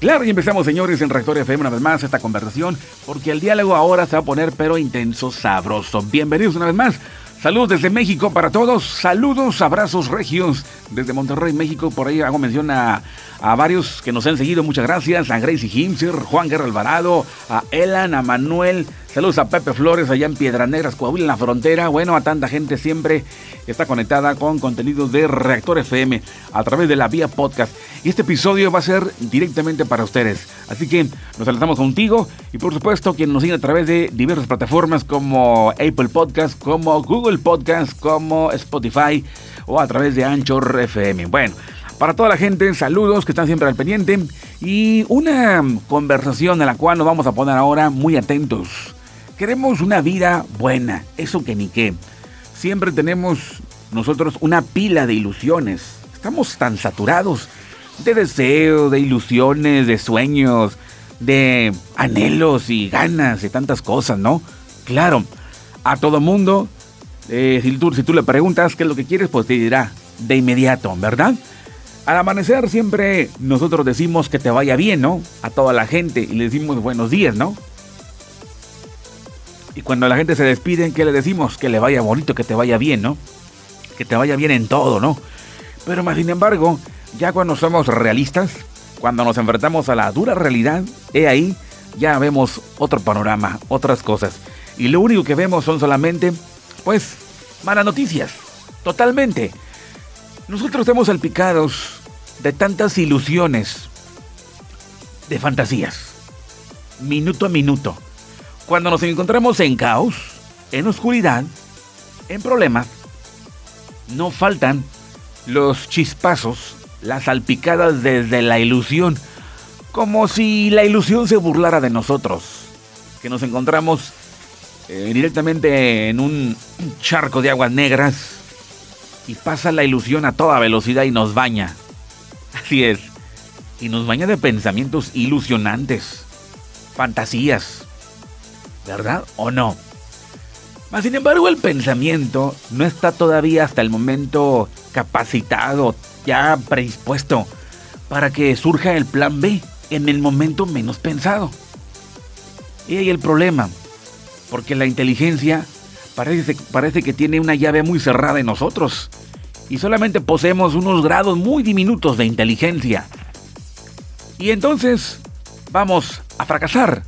Claro, y empezamos, señores, en Rector FM una vez más esta conversación, porque el diálogo ahora se va a poner pero intenso, sabroso. Bienvenidos una vez más. Saludos desde México para todos. Saludos, abrazos regios desde Monterrey, México. Por ahí hago mención a, a varios que nos han seguido. Muchas gracias. A Gracie Himser, Juan Guerra Alvarado, a Elan, a Manuel. Saludos a Pepe Flores allá en Piedra Negras, Coahuila, en la frontera. Bueno, a tanta gente siempre está conectada con contenido de Reactor FM a través de la vía podcast. Y este episodio va a ser directamente para ustedes. Así que nos alzamos contigo y por supuesto quien nos sigue a través de diversas plataformas como Apple Podcast, como Google Podcast, como Spotify o a través de Anchor FM. Bueno, para toda la gente, saludos que están siempre al pendiente y una conversación en la cual nos vamos a poner ahora muy atentos. Queremos una vida buena, eso que ni qué. Siempre tenemos nosotros una pila de ilusiones. Estamos tan saturados de deseos, de ilusiones, de sueños, de anhelos y ganas de tantas cosas, ¿no? Claro, a todo mundo, eh, si, si tú le preguntas qué es lo que quieres, pues te dirá de inmediato, ¿verdad? Al amanecer siempre nosotros decimos que te vaya bien, ¿no? A toda la gente y le decimos buenos días, ¿no? Y cuando la gente se despide, ¿qué le decimos? Que le vaya bonito, que te vaya bien, ¿no? Que te vaya bien en todo, ¿no? Pero más sin embargo, ya cuando somos realistas, cuando nos enfrentamos a la dura realidad, he ahí, ya vemos otro panorama, otras cosas. Y lo único que vemos son solamente, pues, malas noticias. Totalmente. Nosotros estamos salpicados de tantas ilusiones, de fantasías, minuto a minuto. Cuando nos encontramos en caos, en oscuridad, en problemas, no faltan los chispazos las salpicadas desde la ilusión, como si la ilusión se burlara de nosotros, que nos encontramos eh, directamente en un charco de aguas negras y pasa la ilusión a toda velocidad y nos baña. Así es, y nos baña de pensamientos ilusionantes, fantasías, ¿verdad o no? Mas, sin embargo, el pensamiento no está todavía hasta el momento capacitado, ya predispuesto, para que surja el plan B en el momento menos pensado. Y ahí el problema, porque la inteligencia parece, parece que tiene una llave muy cerrada en nosotros y solamente poseemos unos grados muy diminutos de inteligencia. Y entonces vamos a fracasar.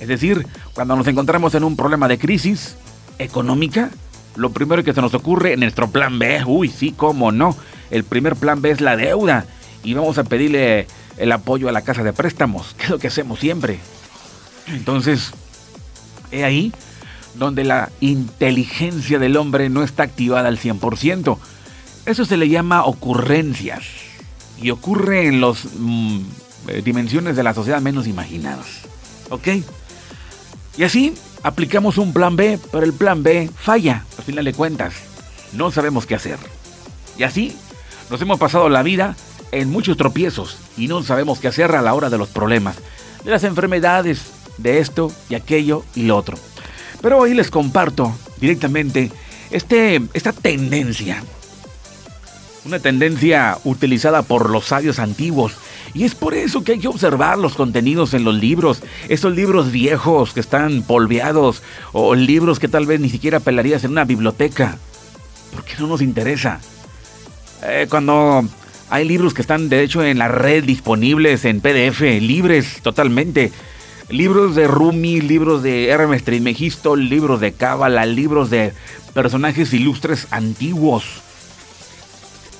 Es decir, cuando nos encontramos en un problema de crisis económica, lo primero que se nos ocurre en nuestro plan B, uy, sí, cómo no, el primer plan B es la deuda y vamos a pedirle el apoyo a la casa de préstamos, que es lo que hacemos siempre. Entonces, he ahí donde la inteligencia del hombre no está activada al 100%. Eso se le llama ocurrencias y ocurre en las mm, eh, dimensiones de la sociedad menos imaginadas. ¿Ok? Y así aplicamos un plan B, pero el plan B falla, al final de cuentas. No sabemos qué hacer. Y así nos hemos pasado la vida en muchos tropiezos y no sabemos qué hacer a la hora de los problemas, de las enfermedades, de esto y aquello y lo otro. Pero hoy les comparto directamente este, esta tendencia. Una tendencia utilizada por los sabios antiguos. Y es por eso que hay que observar los contenidos en los libros. Esos libros viejos que están polveados. O libros que tal vez ni siquiera pelarías en una biblioteca. Porque no nos interesa. Eh, cuando hay libros que están de hecho en la red disponibles en PDF, libres totalmente libros de Rumi, libros de Hermes Trismegisto, libros de Cábala, libros de personajes ilustres antiguos.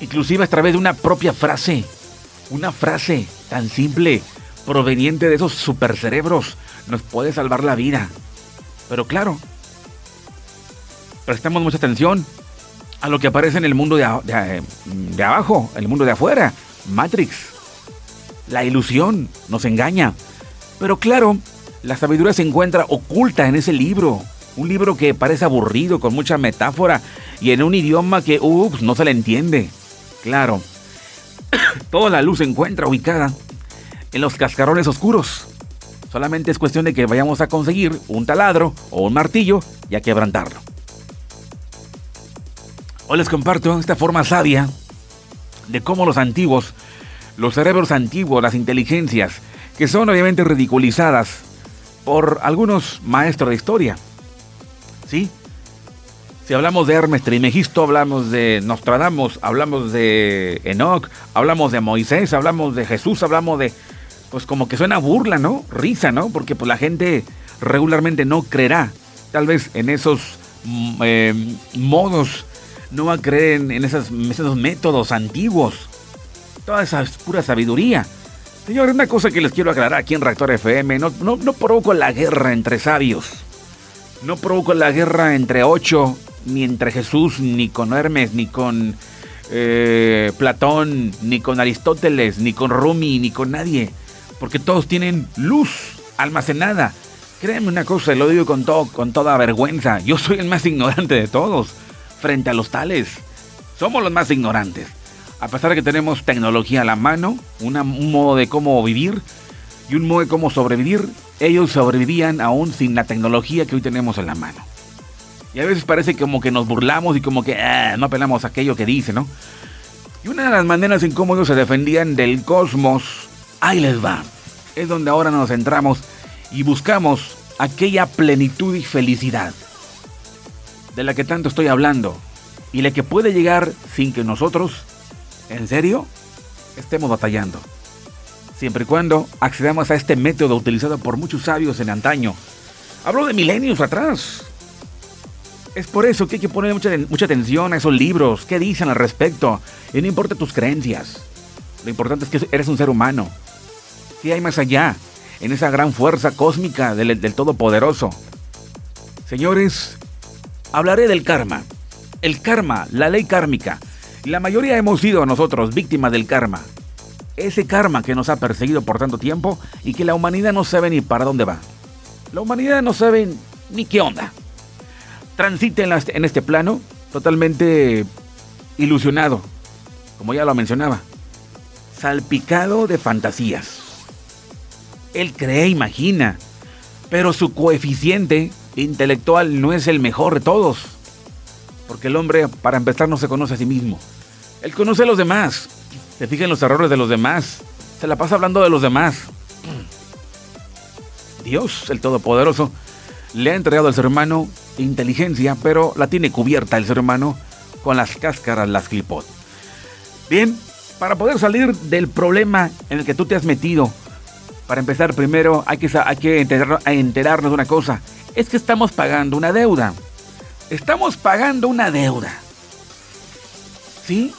Inclusive a través de una propia frase, una frase tan simple, proveniente de esos supercerebros, nos puede salvar la vida. Pero claro, prestamos mucha atención a lo que aparece en el mundo de, de, de abajo, el mundo de afuera, Matrix. La ilusión nos engaña. Pero claro, la sabiduría se encuentra oculta en ese libro. Un libro que parece aburrido, con mucha metáfora y en un idioma que, ups, no se le entiende. Claro, toda la luz se encuentra ubicada en los cascarones oscuros. Solamente es cuestión de que vayamos a conseguir un taladro o un martillo y a quebrantarlo. Hoy les comparto esta forma sabia de cómo los antiguos los cerebros antiguos, las inteligencias, que son obviamente ridiculizadas por algunos maestros de historia. ¿Sí? Si hablamos de Hermes Trimegisto, hablamos de Nostradamus, hablamos de Enoch, hablamos de Moisés, hablamos de Jesús, hablamos de... Pues como que suena burla, ¿no? Risa, ¿no? Porque pues la gente regularmente no creerá tal vez en esos mm, eh, modos, no va a creer en, esos métodos antiguos. Toda esa pura sabiduría. Señor, una cosa que les quiero aclarar aquí en Reactor FM, no, no, no provoco la guerra entre sabios. No provoco la guerra entre ocho, ni entre Jesús, ni con Hermes, ni con eh, Platón, ni con Aristóteles, ni con Rumi, ni con nadie. Porque todos tienen luz almacenada. Créeme una cosa, lo digo con, todo, con toda vergüenza. Yo soy el más ignorante de todos frente a los tales. Somos los más ignorantes. A pesar de que tenemos tecnología a la mano, un modo de cómo vivir y un modo de cómo sobrevivir, ellos sobrevivían aún sin la tecnología que hoy tenemos en la mano. Y a veces parece como que nos burlamos y como que ah, no apelamos a aquello que dice, ¿no? Y una de las maneras en cómo ellos se defendían del cosmos, ahí les va. Es donde ahora nos centramos y buscamos aquella plenitud y felicidad de la que tanto estoy hablando y la que puede llegar sin que nosotros ¿En serio? Estemos batallando. Siempre y cuando accedamos a este método utilizado por muchos sabios en antaño. Hablo de milenios atrás. Es por eso que hay que poner mucha, mucha atención a esos libros, qué dicen al respecto. Y no importa tus creencias. Lo importante es que eres un ser humano. ¿Qué hay más allá? En esa gran fuerza cósmica del, del Todopoderoso. Señores, hablaré del karma. El karma, la ley kármica la mayoría hemos sido nosotros víctimas del karma. Ese karma que nos ha perseguido por tanto tiempo y que la humanidad no sabe ni para dónde va. La humanidad no sabe ni qué onda. Transita en, este plano totalmente ilusionado, como ya lo mencionaba, salpicado de fantasías. Él cree, imagina, pero su coeficiente intelectual no es el mejor de todos. Porque el hombre, para empezar, no se conoce a sí mismo. Él conoce a los demás. Se fija en los errores de los demás. Se la pasa hablando de los demás. Dios, el Todopoderoso, le ha entregado al ser humano inteligencia, pero la tiene cubierta el ser humano con las cáscaras, las clipot. Bien, para poder salir del problema en el que tú te has metido, para empezar primero hay que, hay que enterarnos de una cosa, es que estamos pagando una deuda. Estamos pagando una deuda. ¿Sí?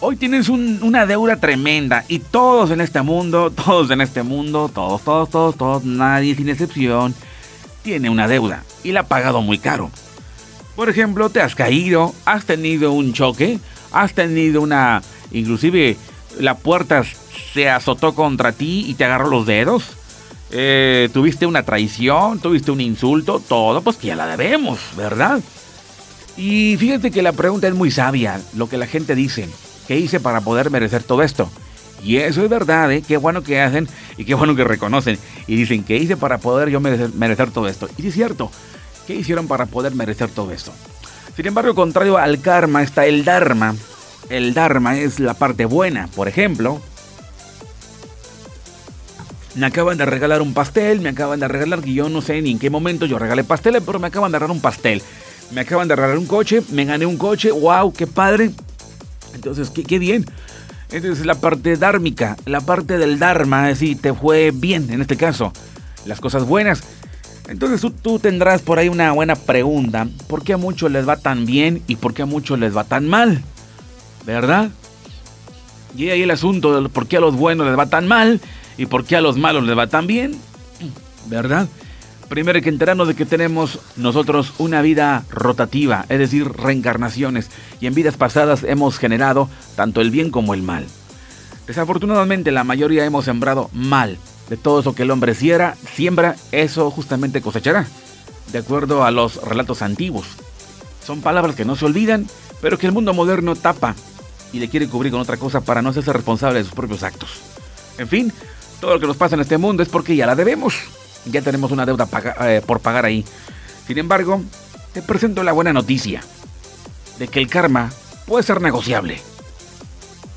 Hoy tienes una deuda tremenda y todos en este mundo, todos en este mundo, todos, todos, todos, todos, nadie sin excepción, tiene una deuda y la ha pagado muy caro. Por ejemplo, te has caído, has tenido un choque, has tenido una... Inclusive la puerta se azotó contra ti y te agarró los dedos. Eh, tuviste una traición, tuviste un insulto, todo, pues que ya la debemos, ¿verdad? Y fíjate que la pregunta es muy sabia, lo que la gente dice. ¿Qué hice para poder merecer todo esto? Y eso es verdad, ¿eh? Qué bueno que hacen y qué bueno que reconocen. Y dicen, ¿qué hice para poder yo merecer, todo esto? Y es cierto, ¿qué hicieron para poder merecer todo esto? Sin embargo, contrario al karma está el dharma. El dharma es la parte buena. Por ejemplo, me acaban de regalar un pastel, me acaban de regalar, que yo no sé ni en qué momento yo regalé pasteles, pero me acaban de regalar un pastel me acaban de regalar un coche, me gané un coche, wow, qué padre. Entonces, qué, bien. Entonces, la parte dármica, la parte del dharma, es decir, te fue bien en este caso, las cosas buenas. Entonces tú, tú, tendrás por ahí una buena pregunta, ¿por qué a muchos les va tan bien y por qué a muchos les va tan mal? ¿Verdad? Y ahí el asunto de por qué a los buenos les va tan mal y por qué a los malos les va tan bien, ¿verdad? Primero que enterarnos de que tenemos nosotros una vida rotativa, es decir, reencarnaciones, y en vidas pasadas hemos generado tanto el bien como el mal. Desafortunadamente la mayoría hemos sembrado mal. De todo eso que el hombre siembra, siembra, eso justamente cosechará, de acuerdo a los relatos antiguos. Son palabras que no se olvidan, pero que el mundo moderno tapa y le quiere cubrir con otra cosa para no hacerse responsable de sus propios actos. En fin, todo lo que nos pasa en este mundo es porque ya la debemos ya tenemos una deuda eh, por pagar ahí. Sin embargo, te presento la buena noticia de que el karma puede ser negociable.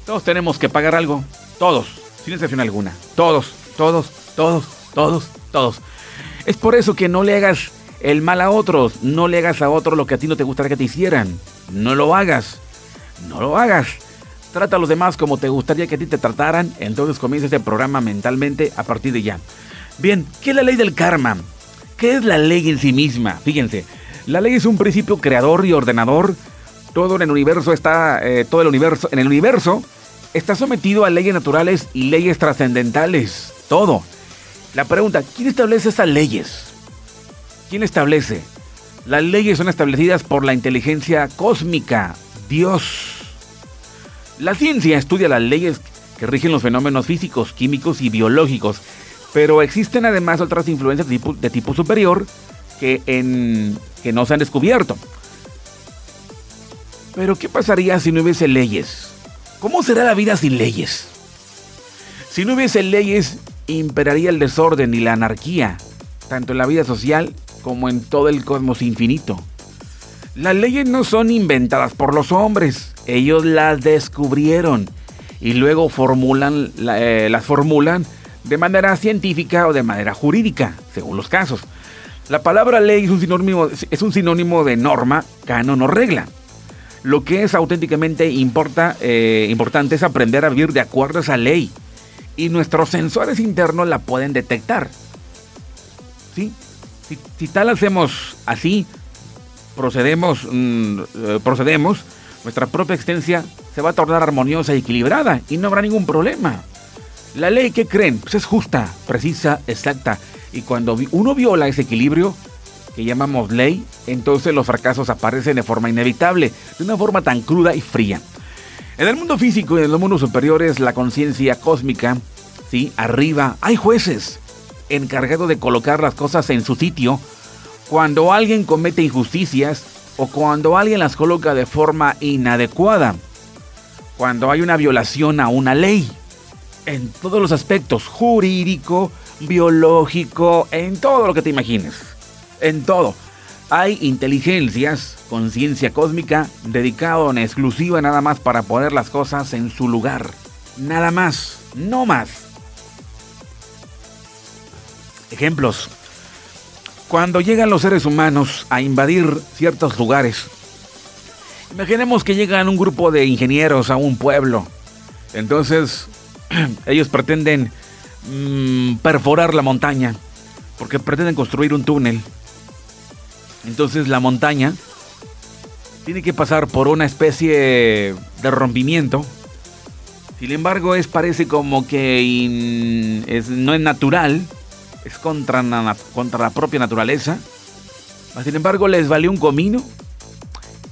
Todos tenemos que pagar algo, Todos, sin excepción alguna. Todos, todos, todos, todos, todos. Es por eso que no le hagas el mal a otros, no le hagas a otros lo que a ti no te gustaría que te hicieran. No lo hagas, no lo hagas. Trata a los demás como te gustaría que a ti te trataran, entonces comienza este programa mentalmente a partir de ya. Bien, ¿qué es la ley del karma? ¿Qué es la ley en sí misma? Fíjense, la ley es un principio creador y ordenador. Todo en el universo está, eh, todo el universo, en el universo está sometido a leyes naturales y leyes trascendentales. Todo. La pregunta, ¿quién establece estas leyes? ¿Quién establece? Las leyes son establecidas por la inteligencia cósmica, Dios. La ciencia estudia las leyes que rigen los fenómenos físicos, químicos y biológicos, pero existen además otras influencias de tipo, superior que, en, que no se han descubierto. Pero ¿qué pasaría si no hubiese leyes? ¿Cómo será la vida sin leyes? Si no hubiese leyes, imperaría el desorden y la anarquía, tanto en la vida social como en todo el cosmos infinito. Las leyes no son inventadas por los hombres, ellos las descubrieron y luego formulan, eh, las formulan de manera científica o de manera jurídica, según los casos. La palabra ley es un sinónimo, es un sinónimo de norma, canon o regla. Lo que es auténticamente importa, eh, importante es aprender a vivir de acuerdo a esa ley. Y nuestros sensores internos la pueden detectar. ¿Sí? Si, tal hacemos así, procedemos, mm, eh, procedemos, nuestra propia existencia se va a tornar armoniosa y equilibrada y no habrá ningún problema. La ley que creen pues es justa, precisa, exacta. Y cuando uno viola ese equilibrio, que llamamos ley, entonces los fracasos aparecen de forma inevitable, de una forma tan cruda y fría. En el mundo físico y en los mundos superiores, la conciencia cósmica, ¿sí? arriba, hay jueces encargados de colocar las cosas en su sitio cuando alguien comete injusticias o cuando alguien las coloca de forma inadecuada, cuando hay una violación a una ley, en todos los aspectos, jurídico, biológico, en todo lo que te imagines, en todo. Hay inteligencias, conciencia cósmica, dedicado en exclusiva nada más para poner las cosas en su lugar. Nada más, no más. Ejemplos. Cuando llegan los seres humanos a invadir ciertos lugares, imaginemos que llegan un grupo de ingenieros a un pueblo. Entonces, ellos pretenden mm, perforar la montaña, porque pretenden construir un túnel. Entonces la montaña tiene que pasar por una especie de rompimiento. Sin embargo, es parece como que no es natural es contra, contra la propia naturaleza. Sin embargo, les valió un comino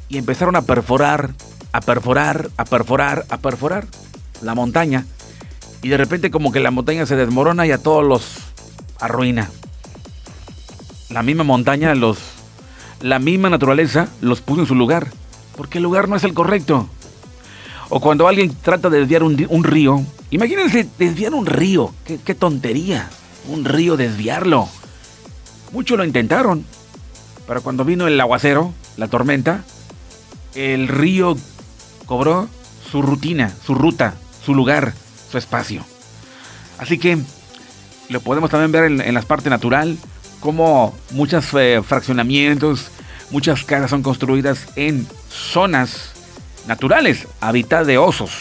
y empezaron a perforar, a perforar, a perforar, a perforar la montaña. Y de repente como que la montaña se desmorona y a todos los arruina. La misma montaña, los, la misma naturaleza los puso en su lugar. Porque el lugar no es el correcto. O cuando alguien trata de desviar un, río. Imagínense desviar un río. Qué, qué tontería un río desviarlo. Muchos lo intentaron, pero cuando vino el aguacero, la tormenta, el río cobró su rutina, su ruta, su lugar, su espacio. Así que lo podemos también ver en, las partes natural, como muchos eh, fraccionamientos, muchas casas son construidas en zonas naturales, hábitat de osos.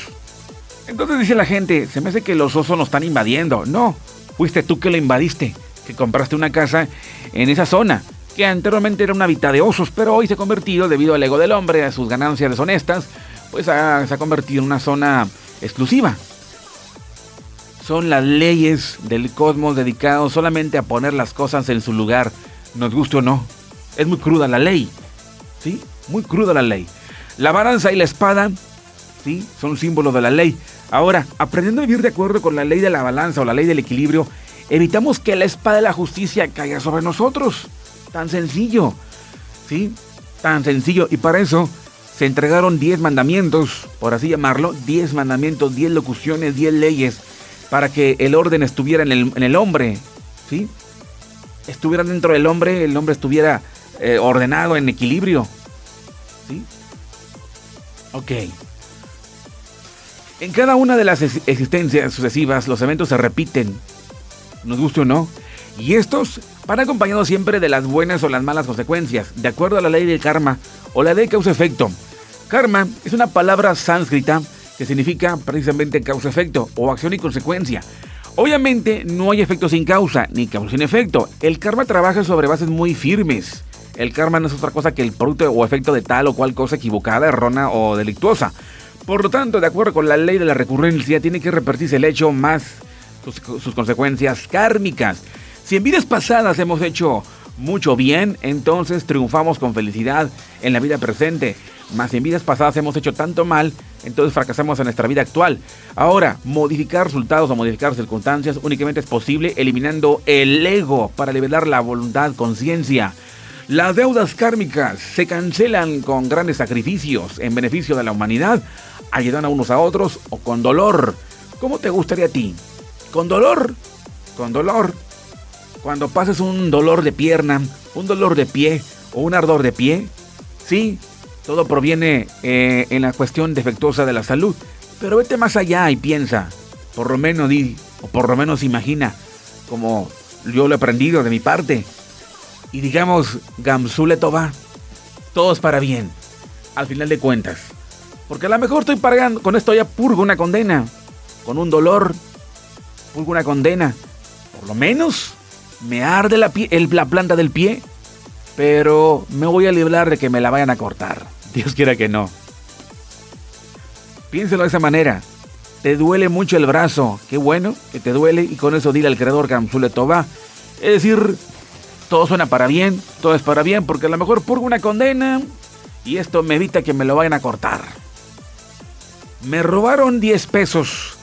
Entonces dice la gente, se me hace que los osos nos están invadiendo. No, Fuiste tú que lo invadiste, que compraste una casa en esa zona, que anteriormente era un hábitat de osos, pero hoy se ha convertido, debido al ego del hombre, a sus ganancias deshonestas, pues se ha convertido en una zona exclusiva. Son las leyes del cosmos dedicados solamente a poner las cosas en su lugar, nos guste o no. Es muy cruda la ley, ¿sí? Muy cruda la ley. La balanza y la espada, ¿sí? Son símbolos de la ley. Ahora, aprendiendo a vivir de acuerdo con la ley de la balanza o la ley del equilibrio, evitamos que la espada de la justicia caiga sobre nosotros. Tan sencillo. ¿Sí? Tan sencillo. Y para eso se entregaron 10 mandamientos, por así llamarlo, 10 mandamientos, 10 locuciones, 10 leyes, para que el orden estuviera en el, hombre. ¿Sí? Estuviera dentro del hombre, el hombre estuviera eh, ordenado, en equilibrio. ¿Sí? Ok. En cada una de las existencias sucesivas los eventos se repiten, nos guste o no, y estos van acompañados siempre de las buenas o las malas consecuencias, de acuerdo a la ley del karma o la ley causa-efecto. Karma es una palabra sánscrita que significa precisamente causa-efecto o acción y consecuencia. Obviamente no hay efecto sin causa, ni causa sin efecto. El karma trabaja sobre bases muy firmes. El karma no es otra cosa que el producto o efecto de tal o cual cosa equivocada, errónea o delictuosa. Por lo tanto, de acuerdo con la ley de la recurrencia, tiene que repetirse el hecho más sus, consecuencias kármicas. Si en vidas pasadas hemos hecho mucho bien, entonces triunfamos con felicidad en la vida presente. Mas si en vidas pasadas hemos hecho tanto mal, entonces fracasamos en nuestra vida actual. Ahora, modificar resultados o modificar circunstancias únicamente es posible eliminando el ego para liberar la voluntad, conciencia. Las deudas kármicas se cancelan con grandes sacrificios en beneficio de la humanidad, ayudando a unos a otros o con dolor. ¿Cómo te gustaría a ti? ¿Con dolor? Con dolor. Cuando pases un dolor de pierna, un dolor de pie o un ardor de pie, sí, todo proviene eh, en la cuestión defectuosa de la salud. Pero vete más allá y piensa, por lo menos di, o por lo menos imagina, como yo lo he aprendido de mi parte, y digamos, Gamsule Toba, todo es para bien, al final de cuentas. Porque a lo mejor estoy pagando, con esto ya purgo una condena, con un dolor, purgo una condena. Por lo menos me arde la, la planta del pie, pero me voy a librar de que me la vayan a cortar. Dios quiera que no. Piénselo de esa manera. Te duele mucho el brazo. Qué bueno que te duele y con eso dile al creador Gamsule Toba. Es decir, todo suena para bien, todo es para bien, porque a lo mejor purgo una condena y esto me evita que me lo vayan a cortar. Me robaron 10 pesos.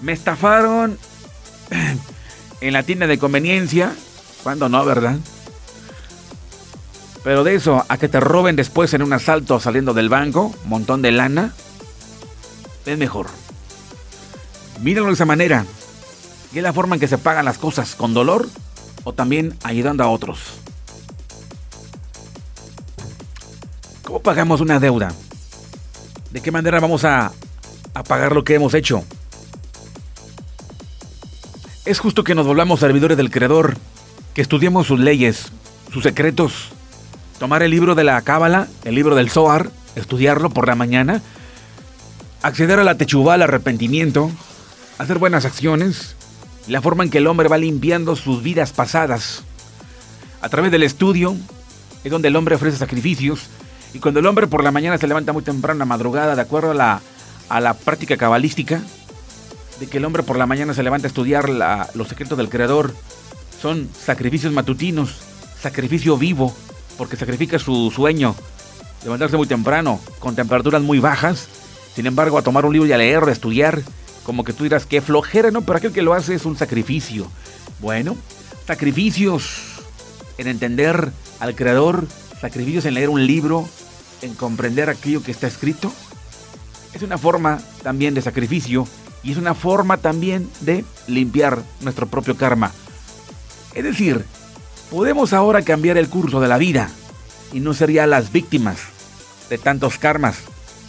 Me estafaron en la tienda de conveniencia. Cuando no, ¿verdad? Pero de eso a que te roben después en un asalto saliendo del banco, montón de lana, es mejor. Míralo de esa manera. Y es la forma en que se pagan las cosas, con dolor o también ayudando a otros. ¿Cómo pagamos una deuda? ¿De qué manera vamos a, a pagar lo que hemos hecho? Es justo que nos volvamos servidores del Creador, que estudiemos sus leyes, sus secretos, tomar el libro de la Cábala, el libro del Zohar, estudiarlo por la mañana, acceder a la techubá, al arrepentimiento, hacer buenas acciones, la forma en que el hombre va limpiando sus vidas pasadas. A través del estudio es donde el hombre ofrece sacrificios y cuando el hombre por la mañana se levanta muy temprano, a madrugada, de acuerdo a la, a la práctica cabalística, de que el hombre por la mañana se levanta a estudiar los secretos del Creador, son sacrificios matutinos, sacrificio vivo, porque sacrifica su sueño, levantarse muy temprano, con temperaturas muy bajas, sin embargo a tomar un libro y a leer, a estudiar, como que tú dirás, qué flojera, ¿no? Pero aquel que lo hace es un sacrificio. Bueno, sacrificios en entender al Creador, sacrificios en leer un libro, en comprender aquello que está escrito. Es una forma también de sacrificio y es una forma también de limpiar nuestro propio karma. Es decir, podemos ahora cambiar el curso de la vida y no sería las víctimas de tantos karmas.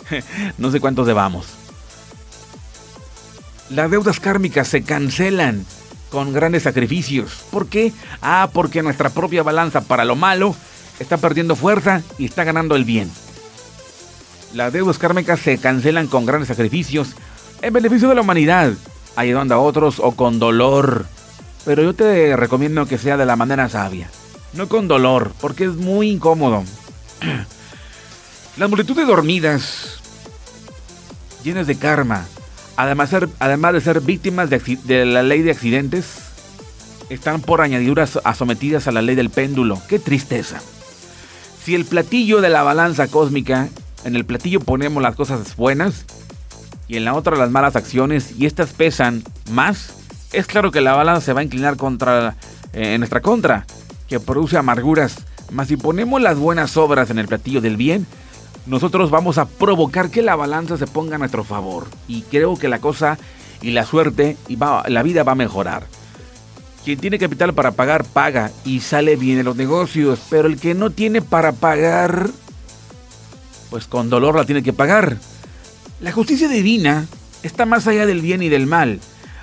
no sé cuántos debamos. Las deudas kármicas se cancelan con grandes sacrificios. ¿Por qué? Ah, porque nuestra propia balanza para lo malo está perdiendo fuerza y está ganando el bien. Las deudas kármicas se cancelan con grandes sacrificios en beneficio de la humanidad, ayudando a otros o con dolor. Pero yo te recomiendo que sea de la manera sabia, no con dolor, porque es muy incómodo. Las multitudes dormidas, llenas de karma, Además, de ser víctimas de, la ley de accidentes, están por añadiduras sometidas a la ley del péndulo. ¡Qué tristeza! Si el platillo de la balanza cósmica, en el platillo ponemos las cosas buenas y en la otra las malas acciones y estas pesan más, es claro que la balanza se va a inclinar contra, eh, en nuestra contra, que produce amarguras. Mas si ponemos las buenas obras en el platillo del bien, nosotros vamos a provocar que la balanza se ponga a nuestro favor. Y creo que la cosa y la suerte y la vida va a mejorar. Quien tiene capital para pagar, paga y sale bien en los negocios. Pero el que no tiene para pagar, pues con dolor la tiene que pagar. La justicia divina está más allá del bien y del mal.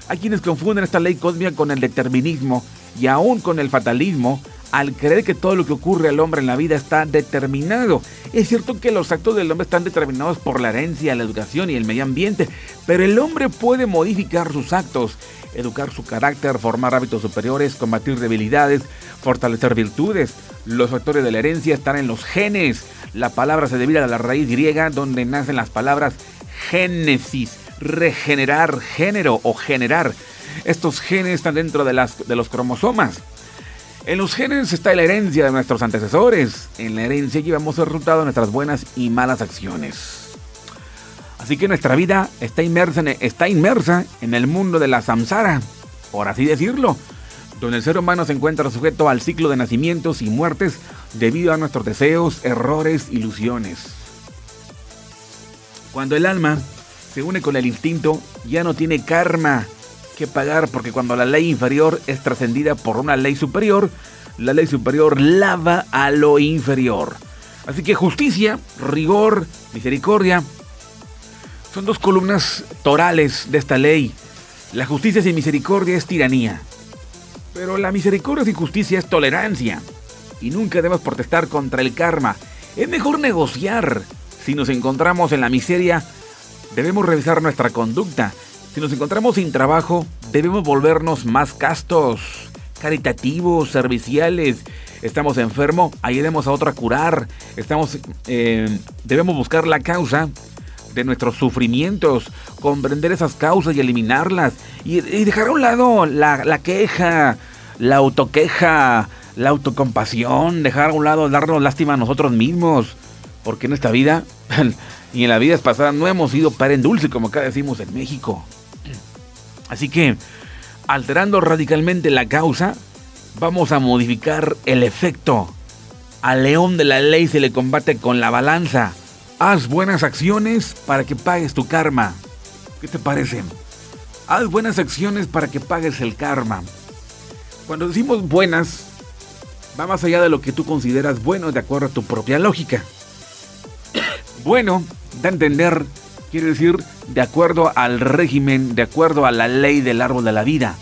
Hay quienes confunden esta ley cósmica con el determinismo y aún con el fatalismo al creer que todo lo que ocurre al hombre en la vida está determinado. Es cierto que los actos del hombre están determinados por la herencia, la educación y el medio ambiente, pero el hombre puede modificar sus actos, educar su carácter, formar hábitos superiores, combatir debilidades, fortalecer virtudes. Los factores de la herencia están en los genes. La palabra se deriva de la raíz griega donde nacen las palabras génesis, regenerar, género o generar. Estos genes están dentro de, las, de los cromosomas. En los genes está la herencia de nuestros antecesores. En la herencia llevamos el resultado de nuestras buenas y malas acciones. Así que nuestra vida está inmersa, en, está inmersa en el mundo de la samsara, por así decirlo, donde el ser humano se encuentra sujeto al ciclo de nacimientos y muertes debido a nuestros deseos, errores, ilusiones. Cuando el alma se une con el instinto, ya no tiene karma, que pagar porque cuando la ley inferior es trascendida por una ley superior, la ley superior lava a lo inferior. Así que justicia, rigor, misericordia son dos columnas torales de esta ley. La justicia sin misericordia es tiranía. Pero la misericordia sin justicia es tolerancia. Y nunca debemos protestar contra el karma. Es mejor negociar. Si nos encontramos en la miseria, debemos revisar nuestra conducta si nos encontramos sin trabajo, debemos volvernos más castos, caritativos, serviciales. Estamos enfermos, ayudemos a otro a curar. Estamos, eh, debemos buscar la causa de nuestros sufrimientos, comprender esas causas y eliminarlas. Y, dejar a un lado la, la, queja, la autoqueja, la autocompasión, dejar a un lado darnos lástima a nosotros mismos. Porque en esta vida y en la vida pasada no hemos sido par en dulce, como acá decimos en México. Así que, alterando radicalmente la causa, vamos a modificar el efecto. Al león de la ley se le combate con la balanza. Haz buenas acciones para que pagues tu karma. ¿Qué te parece? Haz buenas acciones para que pagues el karma. Cuando decimos buenas, va más allá de lo que tú consideras bueno de acuerdo a tu propia lógica. Bueno, da a entender quiere decir de acuerdo al régimen, de acuerdo a la ley del árbol de la vida.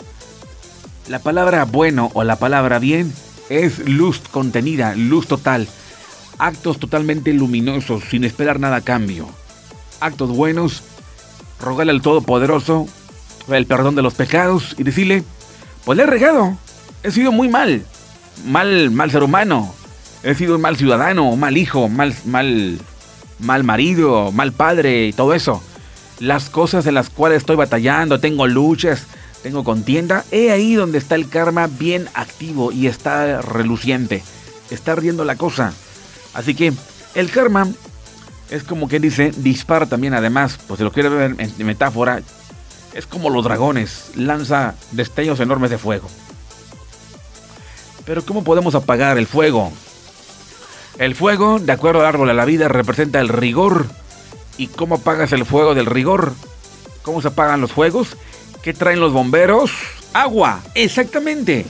La palabra bueno o la palabra bien es luz contenida, luz total. Actos totalmente luminosos, sin esperar nada a cambio. Actos buenos, rogarle al Todopoderoso el perdón de los pecados y decirle, pues le he regado, he sido muy mal, mal, mal ser humano, he sido un mal ciudadano, mal hijo, mal, mal mal marido, mal padre y todo eso. Las cosas en las cuales estoy batallando, tengo luchas, tengo contienda, he ahí donde está el karma bien activo y está reluciente. Está riendo la cosa. Así que el karma es como que dice, dispara también además, pues si lo quiere ver en metáfora, es como los dragones, lanza destellos enormes de fuego. Pero ¿cómo podemos apagar el fuego? El fuego, de acuerdo al árbol de la vida, representa el rigor. ¿Y cómo apagas el fuego del rigor? ¿Cómo se apagan los fuegos? ¿Qué traen los bomberos? Agua, exactamente.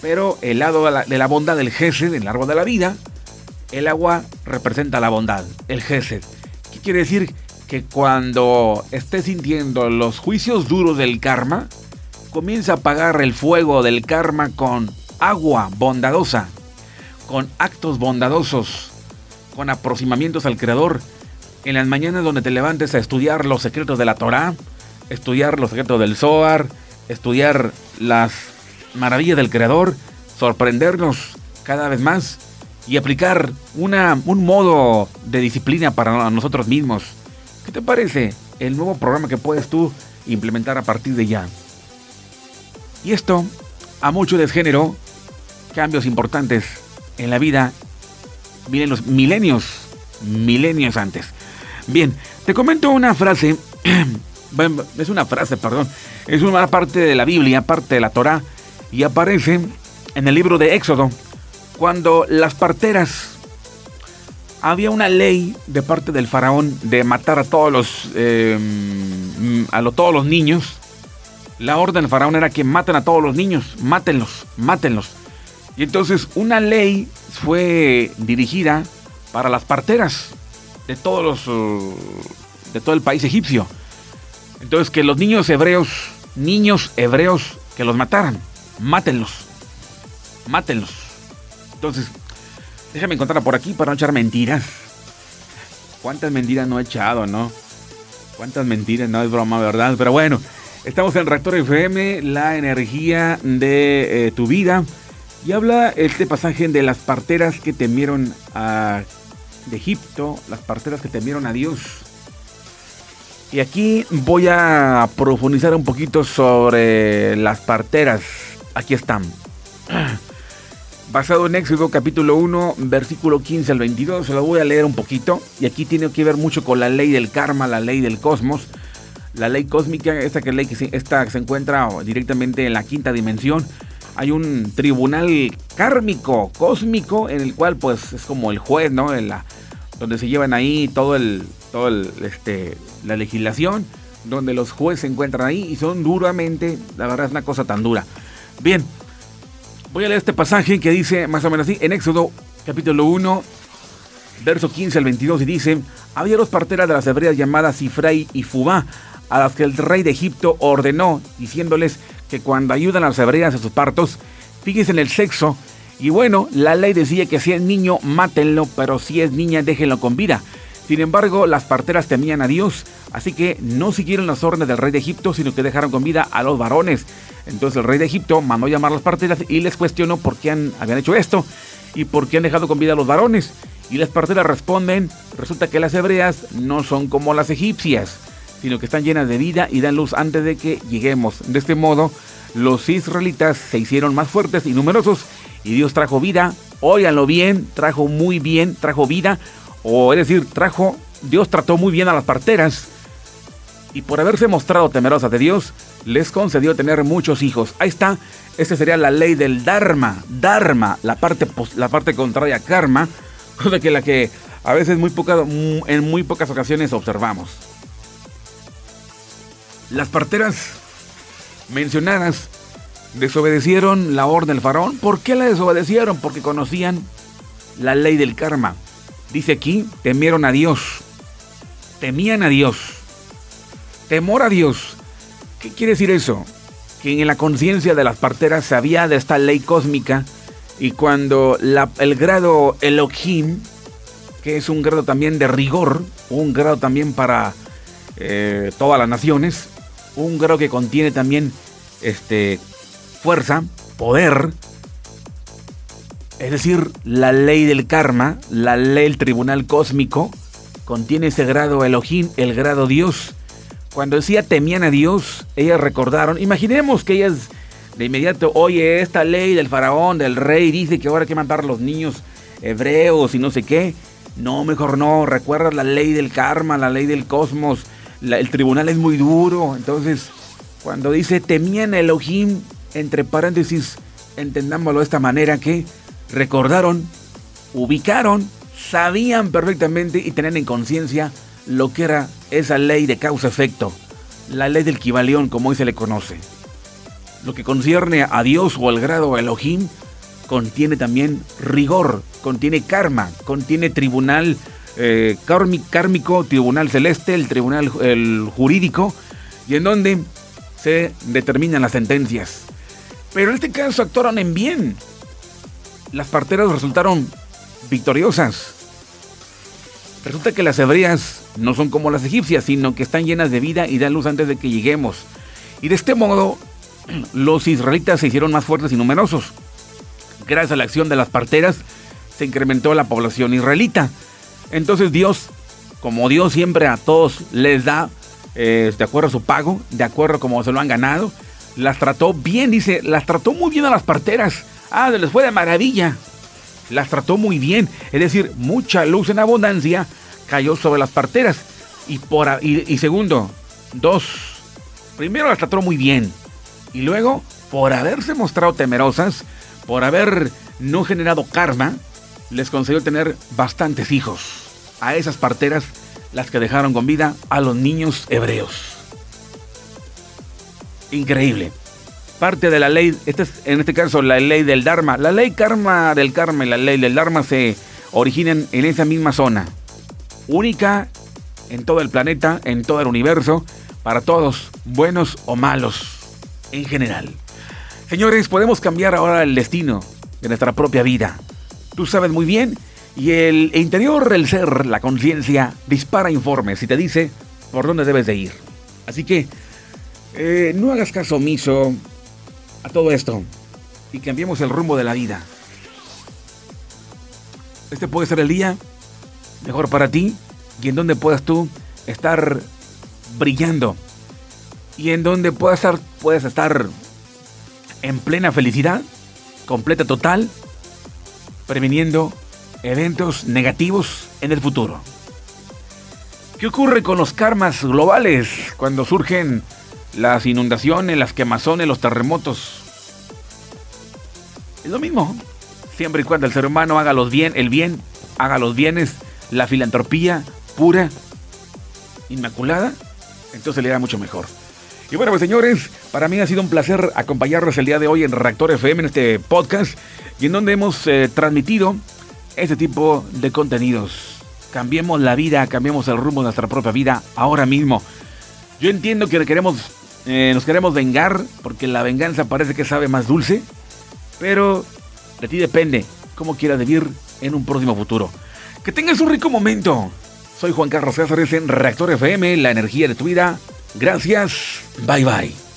Pero el lado de la, bondad del Gesed, el árbol de la vida, el agua representa la bondad, el Gesed. ¿Qué quiere decir? Que cuando estés sintiendo los juicios duros del karma, comienza a apagar el fuego del karma con agua bondadosa con actos bondadosos, con aproximamientos al Creador, en las mañanas donde te levantes a estudiar los secretos de la Torá, estudiar los secretos del Zohar, estudiar las maravillas del Creador, sorprendernos cada vez más y aplicar una, un modo de disciplina para nosotros mismos. ¿Qué te parece el nuevo programa que puedes tú implementar a partir de ya? Y esto, a mucho desgénero, cambios importantes en la vida milenios, milenios, milenios antes. Bien, te comento una frase, es una frase, perdón, es una parte de la Biblia, parte de la Torah, y aparece en el libro de Éxodo, cuando las parteras, había una ley de parte del faraón de matar a todos los, em, a todos los niños. La orden del faraón era que maten a todos los niños, mátenlos, mátenlos. Y entonces una ley fue dirigida para las parteras de todos los uh, de todo el país egipcio. Entonces que los niños hebreos, niños hebreos, que los mataran, mátenlos, mátenlos. Entonces, déjame encontrarla por aquí para no echar mentiras. ¿Cuántas mentiras no he echado, no? ¿Cuántas mentiras? No es broma, ¿verdad? Pero bueno, estamos en Reactor FM, la energía de eh, tu vida. Y habla este pasaje de las parteras que temieron a de Egipto, las parteras que temieron a Dios. Y aquí voy a profundizar un poquito sobre las parteras. Aquí están. Basado en Éxodo capítulo 1, versículo 15 al 22, se lo voy a leer un poquito. Y aquí tiene que ver mucho con la ley del karma, la ley del cosmos. La ley cósmica, esta que ley que esta se encuentra directamente en la quinta dimensión. Hay un tribunal kármico, cósmico, en el cual pues es como el juez, ¿no? En la, donde se llevan ahí todo el, todo el, este, la legislación, donde los jueces se encuentran ahí y son duramente, la verdad es una cosa tan dura. Bien, voy a leer este pasaje que dice más o menos así, en Éxodo capítulo 1, verso 15 al 22, y dice, había dos parteras de las hebreas llamadas Sifray y Fubá, a las que el rey de Egipto ordenó, diciéndoles que cuando ayudan a las hebreas a sus partos, fíjense en el sexo, y bueno, la ley decía que si es niño, mátenlo, pero si es niña, déjenlo con vida. Sin embargo, las parteras temían a Dios, así que no siguieron las órdenes del rey de Egipto, sino que dejaron con vida a los varones. Entonces el rey de Egipto mandó llamar a las parteras y les cuestionó por qué han, habían hecho esto y por qué han dejado con vida a los varones. Y las parteras responden, resulta que las hebreas no son como las egipcias, sino que están llenas de vida y dan luz antes de que lleguemos. De este modo, los israelitas se hicieron más fuertes y numerosos y Dios trajo vida. Óiganlo bien, trajo muy bien, trajo vida o es decir, trajo, Dios trató muy bien a las parteras y por haberse mostrado temerosas de Dios, les concedió tener muchos hijos. Ahí está, esa sería la ley del Dharma, Dharma, la parte, la parte contraria a karma, cosa que la que a veces muy en muy pocas ocasiones observamos. Las parteras mencionadas desobedecieron la orden del faraón. ¿Por qué la desobedecieron? Porque conocían la ley del karma. Dice aquí, temieron a Dios. Temían a Dios. Temor a Dios. ¿Qué quiere decir eso? Que en la conciencia de las parteras sabía de esta ley cósmica y cuando el grado Elohim, que es un grado también de rigor, un grado también para eh, todas las naciones, un grado que contiene también este, fuerza, poder, es decir, la ley del karma, la ley del tribunal cósmico, contiene ese grado Elohim, el grado Dios. Cuando decía temían a Dios, ellas recordaron, imaginemos que ellas de inmediato, oye, esta ley del faraón, del rey, dice que ahora hay que matar a los niños hebreos y no sé qué. No, mejor no, recuerda la ley del karma, la ley del cosmos, el tribunal es muy duro. Entonces, cuando dice temían a Elohim, entre paréntesis, entendámoslo de esta manera que recordaron, ubicaron, sabían perfectamente y tenían en conciencia lo que era esa ley de causa-efecto, la ley del Kibalión, como hoy se le conoce. Lo que concierne a Dios o al grado Elohim, contiene también rigor, contiene karma, contiene tribunal eh, kármico, tribunal celeste, el tribunal el jurídico, y en donde se determinan las sentencias. Pero en este caso actuaron en bien, las parteras resultaron victoriosas. Resulta que las hebreas no son como las egipcias, sino que están llenas de vida y dan luz antes de que lleguemos. Y de este modo, los israelitas se hicieron más fuertes y numerosos. Gracias a la acción de las parteras, se incrementó la población israelita. Entonces Dios, como Dios siempre a todos les da, eh, de acuerdo a su pago, de acuerdo a cómo se lo han ganado, las trató bien, dice, las trató muy bien a las parteras. Ah, les fue de maravilla. Las trató muy bien. Es decir, mucha luz en abundancia cayó sobre las parteras. Y, por, y, segundo, dos, primero las trató muy bien. Y luego, por haberse mostrado temerosas, por haber no generado karma, les concedió tener bastantes hijos. A esas parteras, las que dejaron con vida a los niños hebreos. Increíble parte de la ley, este es, en este caso la ley del Dharma. La ley karma del karma y la ley del Dharma se originan en esa misma zona, única en todo el planeta, en todo el universo, para todos, buenos o malos, en general. Señores, podemos cambiar ahora el destino de nuestra propia vida. Tú sabes muy bien, y el interior, el ser, la conciencia, dispara informes y te dice por dónde debes de ir. Así que eh, no hagas caso omiso a todo esto y cambiemos el rumbo de la vida. Este puede ser el día mejor para ti y en donde puedas tú estar brillando y en donde puedas estar, puedes estar en plena felicidad, completa, total, previniendo eventos negativos en el futuro. ¿Qué ocurre con los karmas globales cuando surgen las inundaciones, las quemazones, los terremotos? Es lo mismo. Siempre y cuando el ser humano haga los bien, el bien, haga los bienes, la filantropía pura, inmaculada, entonces le da mucho mejor. Y bueno, pues señores, para mí ha sido un placer acompañarlos el día de hoy en Reactor FM, en este podcast, y en donde hemos eh, transmitido este tipo de contenidos. Cambiemos la vida, cambiemos el rumbo de nuestra propia vida ahora mismo. Yo entiendo que queremos, eh, nos queremos vengar, porque la venganza parece que sabe más dulce, pero de ti depende cómo quieras vivir en un próximo futuro. Que tengas un rico momento. Soy Juan Carlos Cáceres en Reactor FM, la energía de tu vida. Gracias. Bye bye.